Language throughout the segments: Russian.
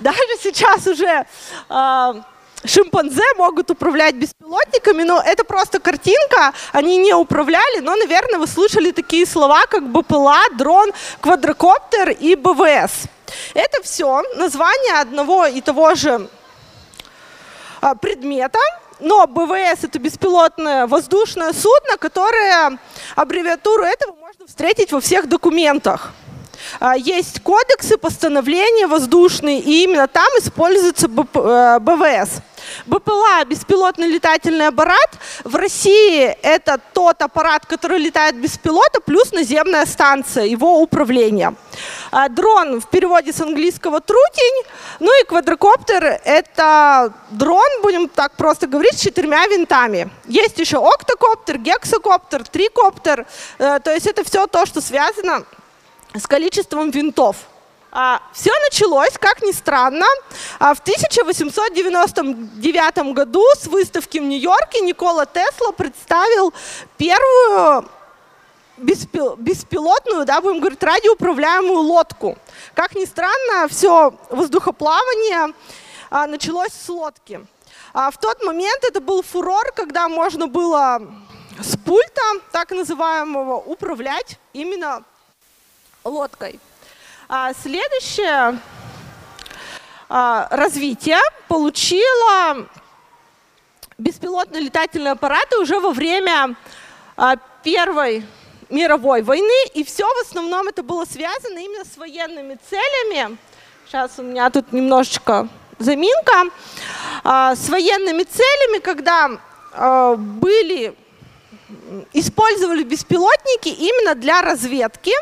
даже сейчас уже э, шимпанзе могут управлять беспилотниками, но это просто картинка, они не управляли, но, наверное, вы слышали такие слова, как БПЛА, дрон, квадрокоптер и БВС. Это все название одного и того же а, предмета, но БВС это беспилотное воздушное судно, которое аббревиатуру этого можно встретить во всех документах. А, есть кодексы, постановления воздушные, и именно там используется БВС. Э, БПЛА – беспилотный летательный аппарат. В России это тот аппарат, который летает без пилота, плюс наземная станция, его управление. А, дрон в переводе с английского «трутень». Ну и квадрокоптер – это дрон, будем так просто говорить, с четырьмя винтами. Есть еще октокоптер, гексокоптер, трикоптер. Э, то есть это все то, что связано с количеством винтов. А, все началось, как ни странно, а, в 1899 году с выставки в Нью-Йорке Никола Тесла представил первую беспилотную, да, будем говорить, радиоуправляемую лодку. Как ни странно, все воздухоплавание а, началось с лодки. В тот момент это был фурор, когда можно было с пульта, так называемого, управлять именно лодкой. А следующее а, развитие получило беспилотные летательные аппараты уже во время а, Первой мировой войны, и все в основном это было связано именно с военными целями. Сейчас у меня тут немножечко заминка. А, с военными целями, когда а, были использовали беспилотники именно для разведки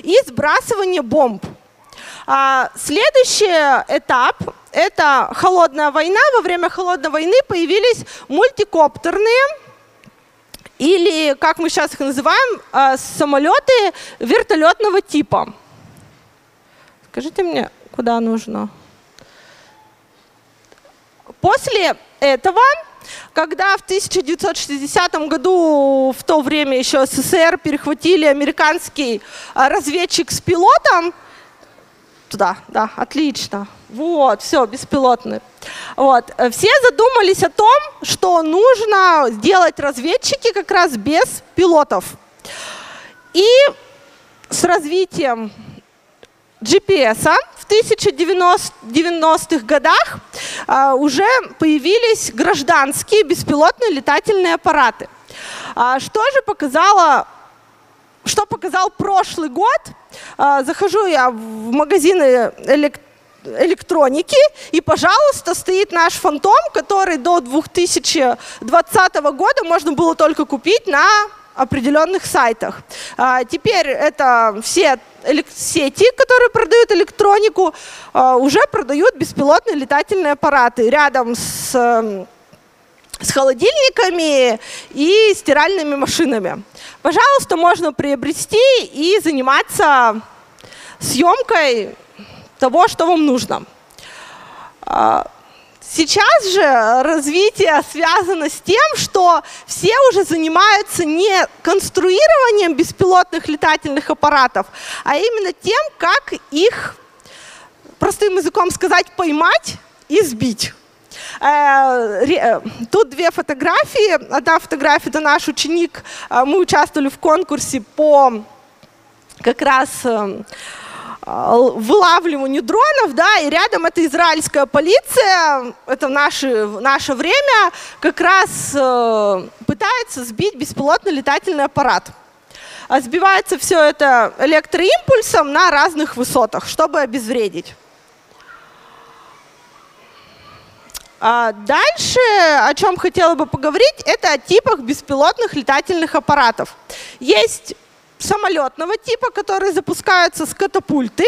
и сбрасывания бомб. А, следующий этап – это холодная война. Во время холодной войны появились мультикоптерные или, как мы сейчас их называем, а, самолеты вертолетного типа. Скажите мне, куда нужно? После этого, когда в 1960 году, в то время еще СССР, перехватили американский а, разведчик с пилотом, Туда, да, отлично. Вот, все, беспилотный. Вот. Все задумались о том, что нужно сделать разведчики как раз без пилотов. И с развитием GPS в 1990-х годах а, уже появились гражданские беспилотные летательные аппараты. А, что же показало что показал прошлый год. А, захожу я в магазины электроники, и, пожалуйста, стоит наш фантом, который до 2020 года можно было только купить на определенных сайтах. А, теперь это все сети, которые продают электронику, а, уже продают беспилотные летательные аппараты рядом с с холодильниками и стиральными машинами. Пожалуйста, можно приобрести и заниматься съемкой того, что вам нужно. Сейчас же развитие связано с тем, что все уже занимаются не конструированием беспилотных летательных аппаратов, а именно тем, как их, простым языком сказать, поймать и сбить. Э, э, тут две фотографии. Одна фотография – это наш ученик. Э, мы участвовали в конкурсе по как раз вылавливанию дронов, да, и рядом это израильская полиция, это в наше, наше время, как раз пытается сбить беспилотный летательный аппарат. А сбивается все это электроимпульсом на разных высотах, чтобы обезвредить. А дальше, о чем хотела бы поговорить, это о типах беспилотных летательных аппаратов. Есть самолетного типа, которые запускаются с катапульты.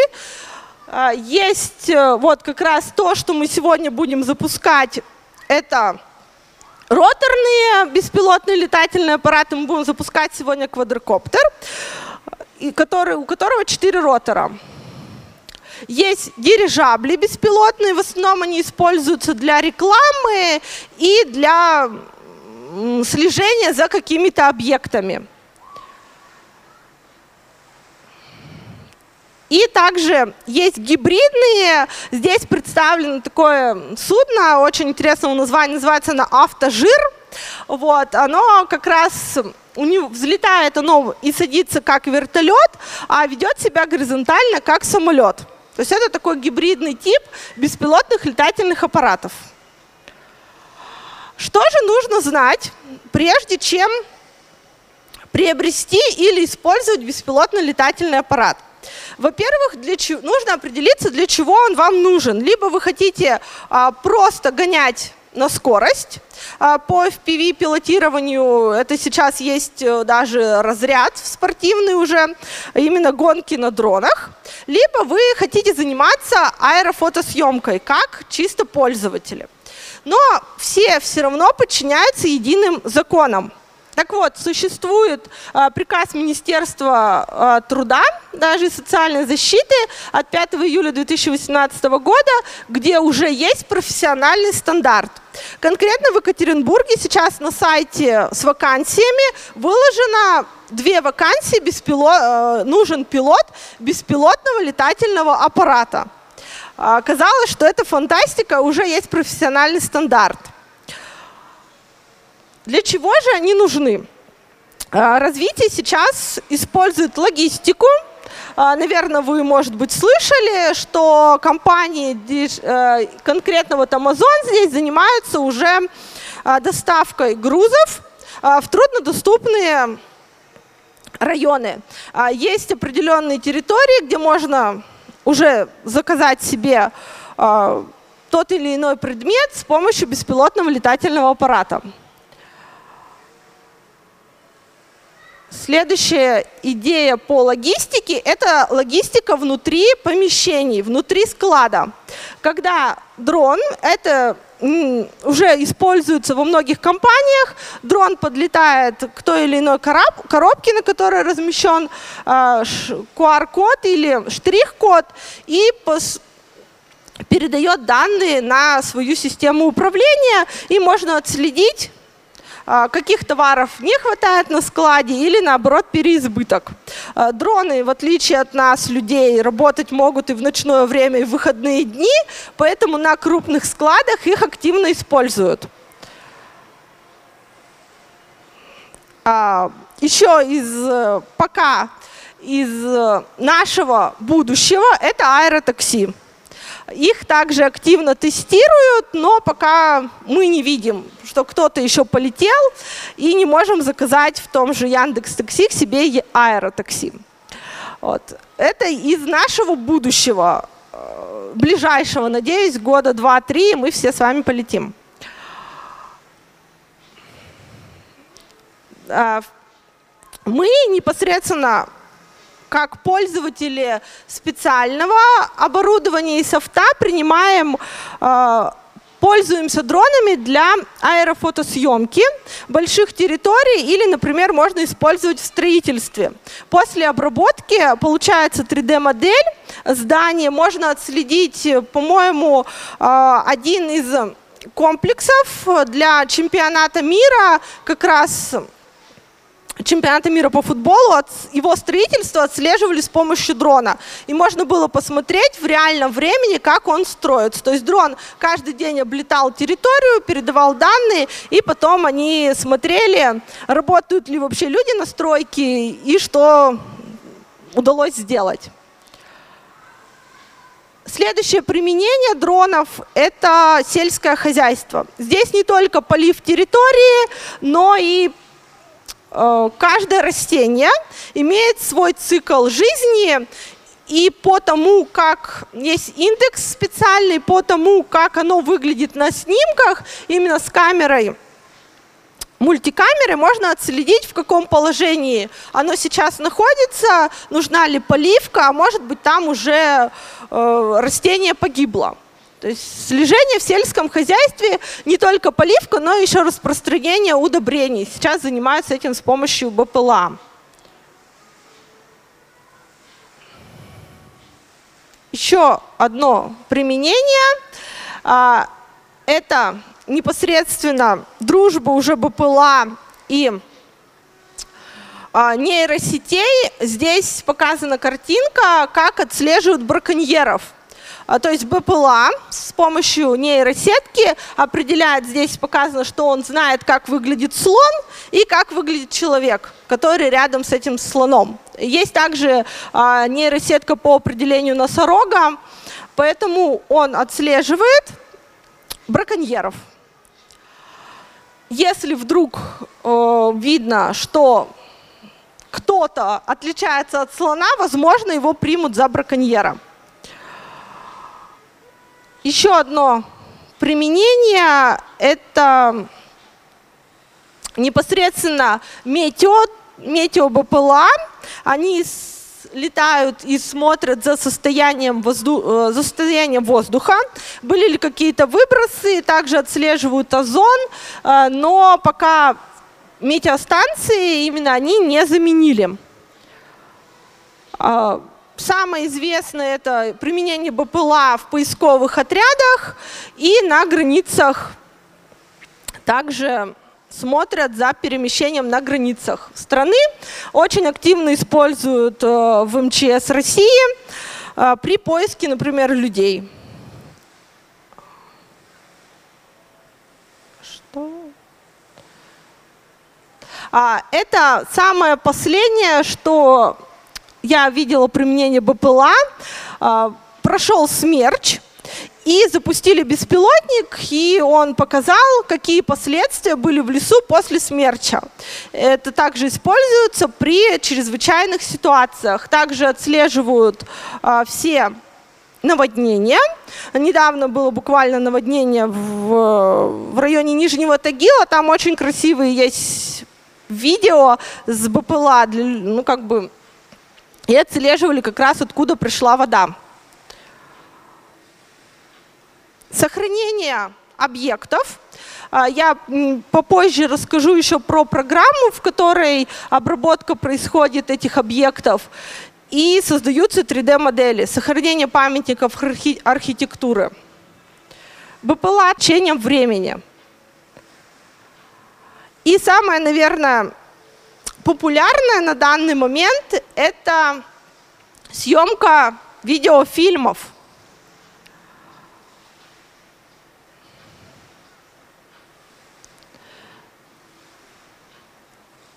А, есть э, вот как раз то, что мы сегодня будем запускать, это роторные беспилотные летательные аппараты. Мы будем запускать сегодня квадрокоптер, который, у которого четыре ротора. Есть дирижабли беспилотные, в основном они используются для рекламы и для слежения за какими-то объектами. И также есть гибридные. Здесь представлено такое судно, очень интересного названия, называется оно «Автожир». Вот, оно как раз у него взлетает оно и садится как вертолет, а ведет себя горизонтально как самолет. То есть это такой гибридный тип беспилотных летательных аппаратов. Что же нужно знать, прежде чем приобрести или использовать беспилотный летательный аппарат? Во-первых, нужно определиться, для чего он вам нужен. Либо вы хотите а, просто гонять на скорость. А, по FPV-пилотированию это сейчас есть э, даже разряд спортивный уже, именно гонки на дронах. Либо вы хотите заниматься аэрофотосъемкой, как чисто пользователи. Но все все равно подчиняются единым законам. Так вот, существует э, приказ Министерства э, труда, даже социальной защиты от 5 июля 2018 года, где уже есть профессиональный стандарт. Конкретно в Екатеринбурге сейчас на сайте с вакансиями выложено две вакансии, беспилот, э, нужен пилот беспилотного летательного аппарата. Оказалось, что это фантастика, уже есть профессиональный стандарт. Для чего же они нужны? А, развитие сейчас использует логистику. А, Наверное, вы, может быть, слышали, что компании, э, конкретно вот Amazon здесь занимаются уже а, доставкой грузов в труднодоступные районы. Есть определенные территории, где можно уже заказать себе тот или иной предмет с помощью беспилотного летательного аппарата. Следующая идея по логистике – это логистика внутри помещений, внутри склада. Когда дрон, это уже используется во многих компаниях. Дрон подлетает к той или иной коробке, на которой размещен QR-код а, или штрих-код, и передает данные на свою систему управления, и можно отследить каких товаров не хватает на складе или наоборот переизбыток. А, дроны, в отличие от нас, людей, работать могут и в ночное время, и в выходные дни, поэтому на крупных складах их активно используют. А, еще из э, пока из э, нашего будущего это аэротакси. Их также активно тестируют, но пока мы не видим, что кто-то еще полетел, и не можем заказать в том же Яндекс Такси к себе аэротакси. Вот. Это из нашего будущего, э, ближайшего, надеюсь, года два-три, мы все с вами полетим. А, мы непосредственно как пользователи специального оборудования и софта принимаем э, пользуемся дронами для аэрофотосъемки больших территорий или, например, можно использовать в строительстве. После обработки получается 3D-модель здания, можно отследить, по-моему, э, один из комплексов для чемпионата мира как раз чемпионата мира по футболу, от его строительство отслеживали с помощью дрона. И можно было посмотреть в реальном времени, как он строится. То есть дрон каждый день облетал территорию, передавал данные, и потом они смотрели, работают ли вообще люди на стройке и что удалось сделать. Следующее применение дронов – это сельское хозяйство. Здесь не только полив территории, но и каждое растение имеет свой цикл жизни, и по тому, как есть индекс специальный, по тому, как оно выглядит на снимках, именно с камерой, мультикамеры можно отследить, в каком положении оно сейчас находится, нужна ли поливка, а может быть там уже э, растение погибло. То есть слежение в сельском хозяйстве не только поливка, но еще распространение удобрений. Сейчас занимаются этим с помощью БПЛА. Еще одно применение а, – это непосредственно дружба уже БПЛА и а, нейросетей здесь показана картинка, как отслеживают браконьеров. А, то есть БПЛА с помощью нейросетки определяет, здесь показано, что он знает, как выглядит слон и как выглядит человек, который рядом с этим слоном. Есть также а, нейросетка по определению носорога, поэтому он отслеживает браконьеров. Если вдруг э, видно, что кто-то отличается от слона, возможно, его примут за браконьера. Еще одно применение – это непосредственно метео, метеобПЛА. Они летают и смотрят за состоянием, возду... Э, за состоянием воздуха, были ли какие-то выбросы, также отслеживают озон, э, но пока метеостанции именно они не заменили. Самое известное это применение БПЛА в поисковых отрядах и на границах. Также смотрят за перемещением на границах страны. Очень активно используют э, в МЧС России э, при поиске, например, людей. Что? А, это самое последнее, что я видела применение БПЛА. А, прошел смерч, и запустили беспилотник, и он показал, какие последствия были в лесу после смерча. Это также используется при чрезвычайных ситуациях. Также отслеживают а, все наводнения. Недавно было буквально наводнение в, в районе Нижнего Тагила. Там очень красивые есть видео с БПЛА, для, ну как бы, и отслеживали как раз откуда пришла вода. Сохранение объектов. А, я попозже расскажу еще про программу, в которой обработка происходит этих объектов. И создаются 3D-модели, сохранение памятников архи архитектуры. БПЛА течением времени. И самое, наверное, популярное на данный момент – это съемка видеофильмов –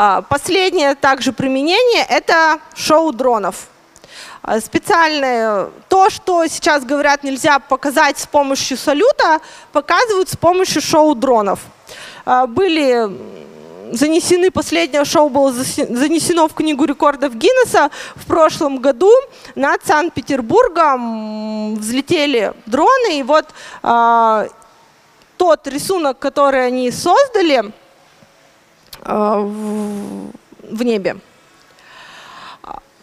А, последнее также применение – это шоу дронов. А, специальное, то, что сейчас говорят, нельзя показать с помощью салюта, показывают с помощью шоу дронов. А, были занесены, последнее шоу было занесено в книгу рекордов Гиннесса в прошлом году. Над Санкт-Петербургом взлетели дроны, и вот тот рисунок, который они создали – Э, в небе.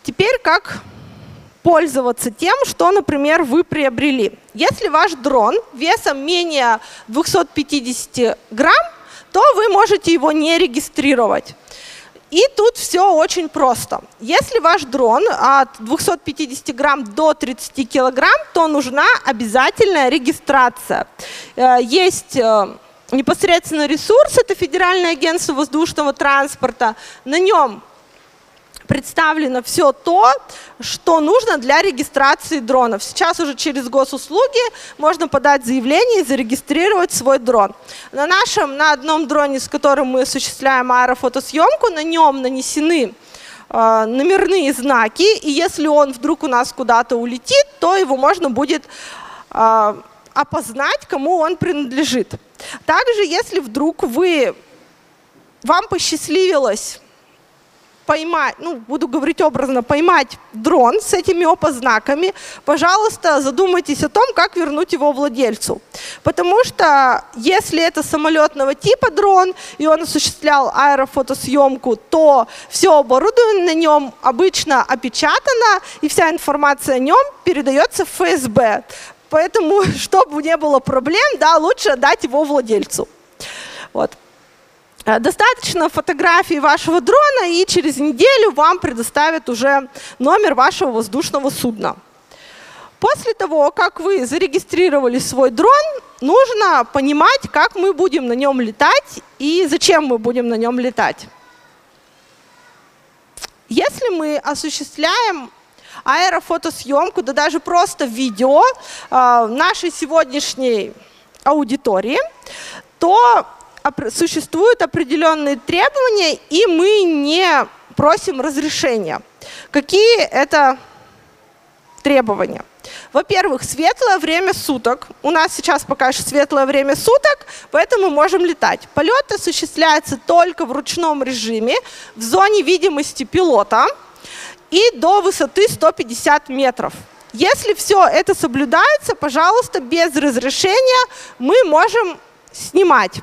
Теперь как пользоваться тем, что, например, вы приобрели. Если ваш дрон весом менее 250 грамм, то вы можете его не регистрировать. И тут все очень просто. Если ваш дрон от 250 грамм до 30 килограмм, то нужна обязательная регистрация. Э, есть э, непосредственно ресурс, это Федеральное агентство воздушного транспорта. На нем представлено все то, что нужно для регистрации дронов. Сейчас уже через госуслуги можно подать заявление и зарегистрировать свой дрон. На нашем, на одном дроне, с которым мы осуществляем аэрофотосъемку, на нем нанесены э, номерные знаки, и если он вдруг у нас куда-то улетит, то его можно будет э, опознать, кому он принадлежит. Также, если вдруг вы, вам посчастливилось поймать, ну, буду говорить образно, поймать дрон с этими опознаками, пожалуйста, задумайтесь о том, как вернуть его владельцу. Потому что если это самолетного типа дрон, и он осуществлял аэрофотосъемку, то все оборудование на нем обычно опечатано, и вся информация о нем передается в ФСБ. Поэтому, чтобы не было проблем, да, лучше дать его владельцу. Вот. Э, достаточно фотографии вашего дрона, и через неделю вам предоставят уже номер вашего воздушного судна. После того, как вы зарегистрировали свой дрон, нужно понимать, как мы будем на нем летать и зачем мы будем на нем летать. Если мы осуществляем аэрофотосъемку, да даже просто видео э, нашей сегодняшней аудитории, то существуют определенные требования, и мы не просим разрешения. Какие это требования? Во-первых, светлое время суток. У нас сейчас пока что светлое время суток, поэтому мы можем летать. Полет осуществляется только в ручном режиме, в зоне видимости пилота и до высоты 150 метров. Если все это соблюдается, пожалуйста, без разрешения мы можем снимать.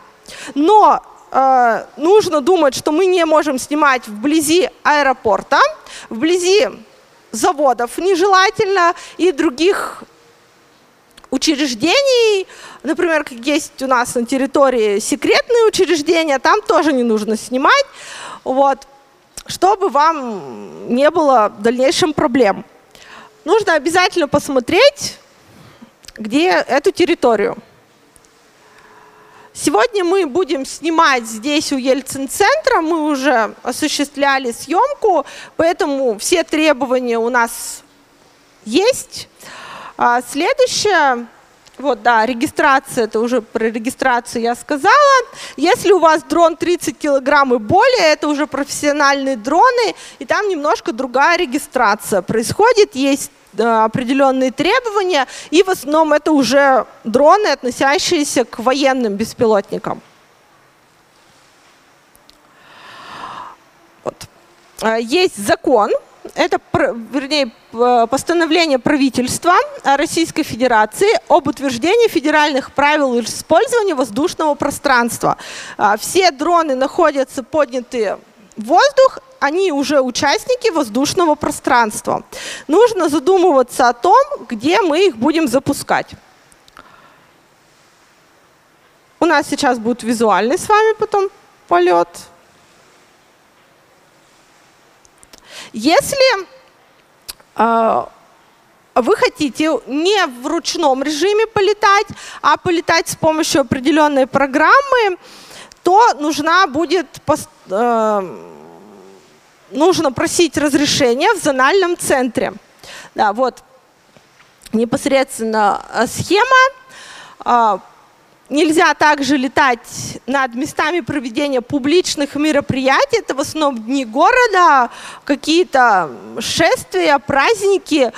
Но э, нужно думать, что мы не можем снимать вблизи аэропорта, вблизи заводов нежелательно и других учреждений, например, как есть у нас на территории секретные учреждения, там тоже не нужно снимать, вот, чтобы вам не было в дальнейшем проблем. Нужно обязательно посмотреть, где эту территорию. Сегодня мы будем снимать здесь у Ельцин-центра, мы уже осуществляли съемку, поэтому все требования у нас есть. А следующее, вот, да, регистрация, это уже про регистрацию я сказала. Если у вас дрон 30 килограмм и более, это уже профессиональные дроны, и там немножко другая регистрация происходит. Есть определенные требования, и в основном это уже дроны, относящиеся к военным беспилотникам. Вот. Э, есть закон, это, вернее, постановление правительства Российской Федерации об утверждении федеральных правил использования воздушного пространства. Э, все дроны находятся поднятые в воздух, они уже участники воздушного пространства. Нужно задумываться о том, где мы их будем запускать. У нас сейчас будет визуальный с вами потом полет. Если э, вы хотите не в ручном режиме полетать, а полетать с помощью определенной программы, то нужна будет э, нужно просить разрешения в зональном центре. Да, вот непосредственно э, схема. А, нельзя также летать над местами проведения публичных мероприятий. Это в основном дни города, какие-то шествия, праздники.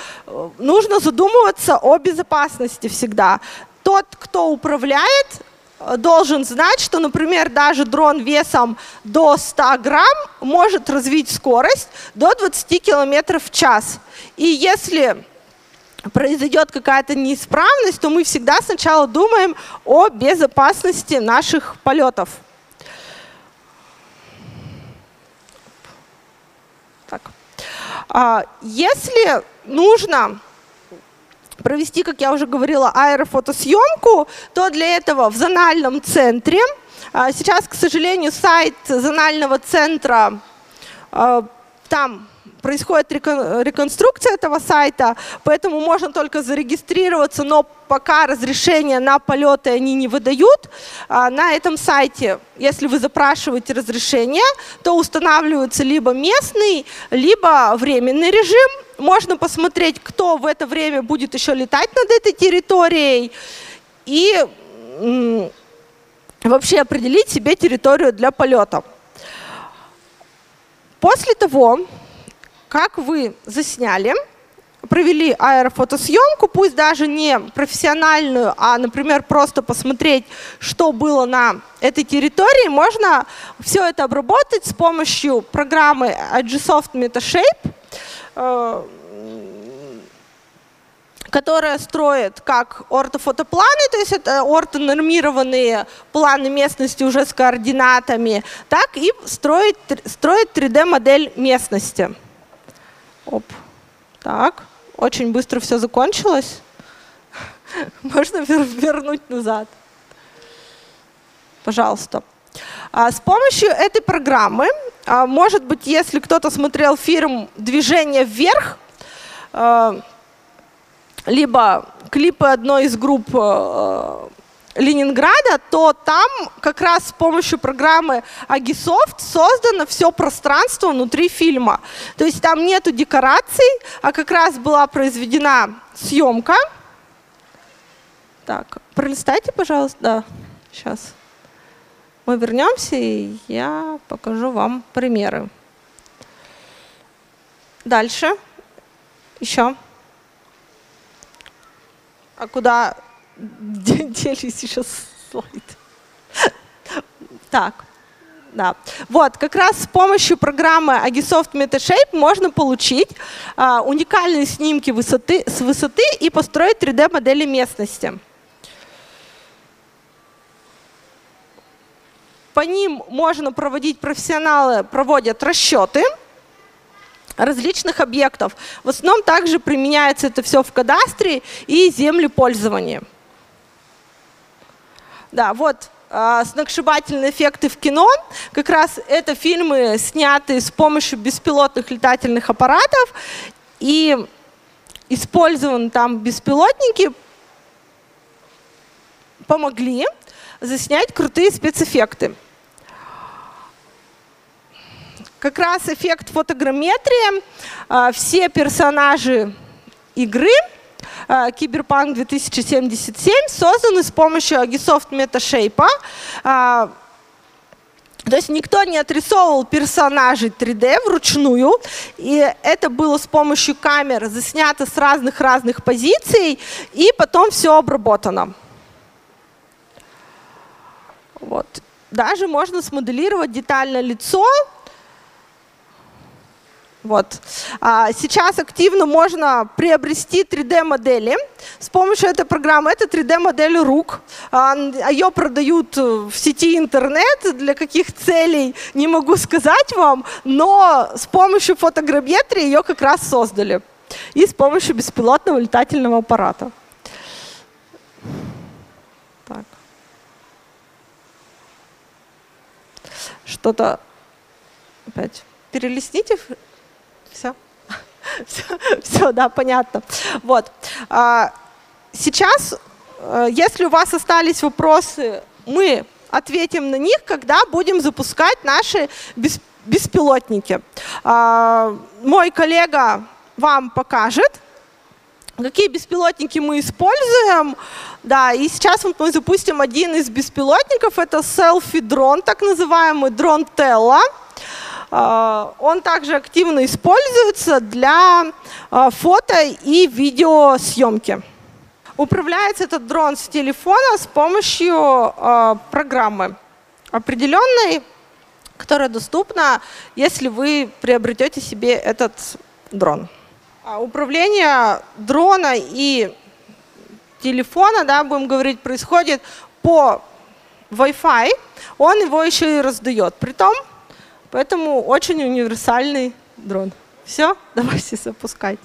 Нужно задумываться о безопасности всегда. Тот, кто управляет, должен знать, что, например, даже дрон весом до 100 грамм может развить скорость до 20 километров в час. И если произойдет какая-то неисправность, то мы всегда сначала думаем о безопасности наших полетов. Так. А, если нужно провести, как я уже говорила, аэрофотосъемку, то для этого в зональном центре, а, сейчас, к сожалению, сайт зонального центра, а, там происходит реконструкция этого сайта, поэтому можно только зарегистрироваться, но пока разрешения на полеты они не выдают. А, на этом сайте, если вы запрашиваете разрешение, то устанавливается либо местный, либо временный режим. Можно посмотреть, кто в это время будет еще летать над этой территорией и вообще определить себе территорию для полета. После того, как вы засняли, провели аэрофотосъемку, пусть даже не профессиональную, а, например, просто посмотреть, что было на этой территории, можно все это обработать с помощью программы Agisoft MetaShape, э, которая строит как ортофотопланы, то есть это ортонормированные планы местности уже с координатами, так и строит, строит 3D-модель местности. Оп. Так, очень быстро все закончилось. Можно вернуть назад. Пожалуйста. А, с помощью этой программы, а, может быть, если кто-то смотрел фильм «Движение вверх», а, либо клипы одной из групп Ленинграда, то там как раз с помощью программы Agisoft создано все пространство внутри фильма. То есть там нету декораций, а как раз была произведена съемка. Так, пролистайте, пожалуйста. Да, сейчас. Мы вернемся, и я покажу вам примеры. Дальше. Еще. А куда делись сейчас слайд? Так, да. Вот, как раз с помощью программы Agisoft MetaShape можно получить а, уникальные снимки высоты, с высоты и построить 3D-модели местности. По ним можно проводить, профессионалы проводят расчеты различных объектов. В основном также применяется это все в кадастре и землепользовании. Да, вот э, сногсшибательные эффекты в кино. Как раз это фильмы, снятые с помощью беспилотных летательных аппаратов. И использованы там беспилотники, помогли заснять крутые спецэффекты. Как раз эффект фотограмметрии. А, все персонажи игры а, Киберпанк 2077 созданы с помощью Agisoft MetaShape. А, то есть никто не отрисовывал персонажей 3D вручную, и это было с помощью камер заснято с разных-разных позиций, и потом все обработано. Вот. Даже можно смоделировать детально лицо. Вот. А сейчас активно можно приобрести 3D-модели с помощью этой программы. Это 3D-модель рук. А, ее продают в сети интернет. Для каких целей, не могу сказать вам, но с помощью фотограмметрии ее как раз создали. И с помощью беспилотного летательного аппарата. что-то опять перелистните. Все. все, все, да, понятно. Вот. А, сейчас, э, если у вас остались вопросы, мы ответим на них, когда будем запускать наши беспилотники. А, мой коллега вам покажет, какие беспилотники мы используем. Да, и сейчас мы запустим один из беспилотников. Это селфи-дрон, так называемый дрон Телла. А, он также активно используется для а, фото и видеосъемки. Управляется этот дрон с телефона с помощью а, программы определенной, которая доступна, если вы приобретете себе этот дрон. Управление дрона и телефона, да, будем говорить, происходит по Wi-Fi, он его еще и раздает. Притом, поэтому очень универсальный дрон. Все, давайте запускать.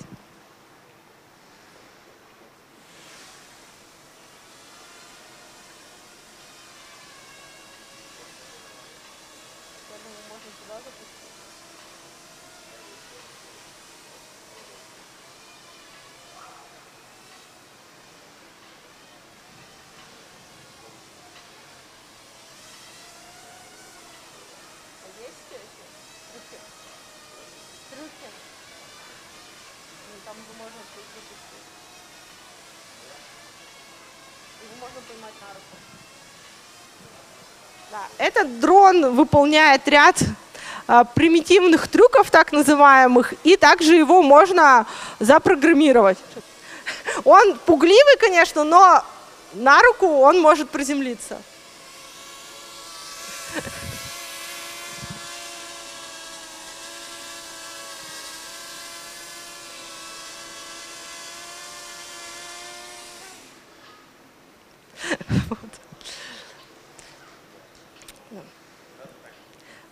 Этот дрон выполняет ряд а, примитивных трюков, так называемых, и также его можно запрограммировать. Он пугливый, конечно, но на руку он может приземлиться.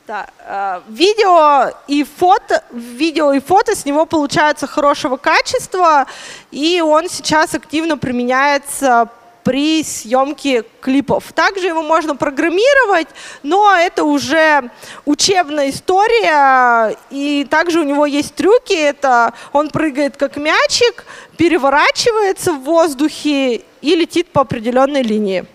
Да. Э, видео и фото, видео и фото с него получаются хорошего качества, и он сейчас активно применяется при съемке клипов. Также его можно программировать, но это уже учебная история, и также у него есть трюки. Это он прыгает как мячик, переворачивается в воздухе и летит по определенной линии.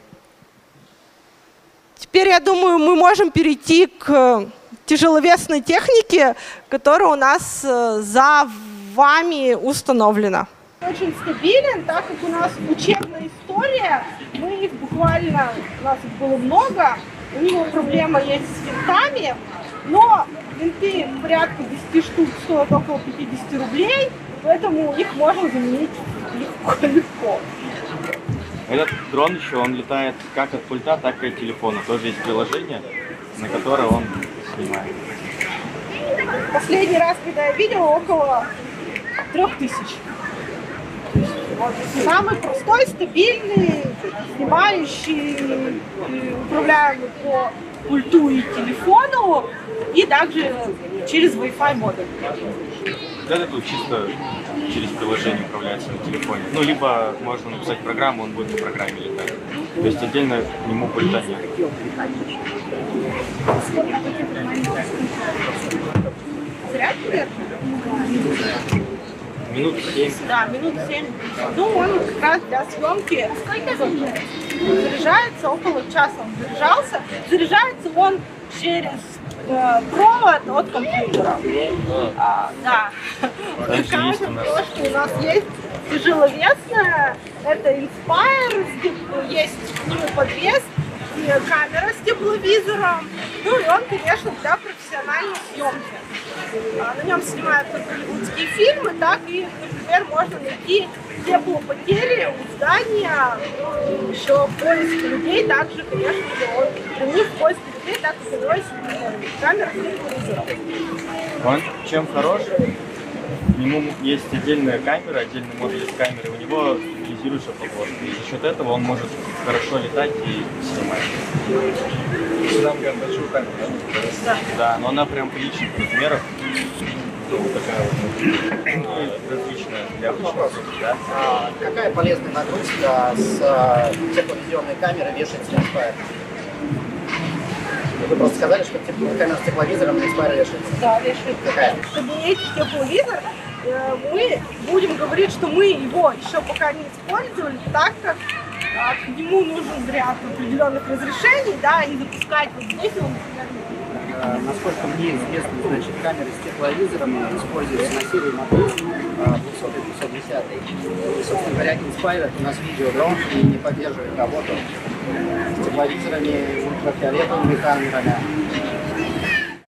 теперь, я думаю, мы можем перейти к тяжеловесной технике, которая у нас э, за вами установлена. Очень стабилен, так как у нас учебная история, мы их буквально, у нас их было много, у него проблема есть с винтами, но винты порядка 10 штук стоят около 50 рублей, поэтому их можно заменить легко-легко. Этот дрон еще, он летает как от пульта, так и от телефона. Тоже есть приложение, на которое он снимает. Последний раз, когда я видела, около трех тысяч. Самый простой, стабильный, снимающий, управляемый по пульту и телефону, и также через Wi-Fi модуль. Это тут чисто через приложение управляется на телефоне. Ну, либо можно написать программу, он будет по программе летать. То есть отдельно к нему пульта нет. Заряд, наверное? Минут 7. Да, минут 7. Ну, он как раз для съемки заряжается около часа. Он заряжался. Заряжается он через э, провод от компьютера. А, да. Такая есть у нас- есть тяжеловесная. Это Inspire, есть нему подвес, и камера с тепловизором. Ну и он, конечно, для профессиональной съемки. А, На нем снимают как голливудские фильмы, так и, например, можно найти теплопотери у здания, э, еще поиск людей, также, конечно же, при них поиск людей, так и подвес камера. Он чем хорош? К нему есть отдельная камера, отдельный модуль камеры. У него стабилизирующая подложка. И за счет этого он может хорошо летать и снимать. Сюда прям большую камеру, да? Да, но она прям приличных размеров. Ну, вот такая вот. Ну, различная для обычных, да. А какая полезная нагрузка с а, тепловизионной камеры вешается на Inspire? Вы просто сказали, что камера с тепловизором на Inspire вешается. Да, вешает. Какая? В кабинете тепловизор э, мы будем говорить, что мы его еще пока не использовали, так как а, к нему нужен ряд определенных разрешений, да, и запускать вот здесь он, Э, Насколько мне известно, значит, камеры с тепловизором используются на серии модель 200-210. И, собственно говоря, Inspire у нас видеодрон и не поддерживает работу с тепловизорами, ультрафиолетовыми камерами.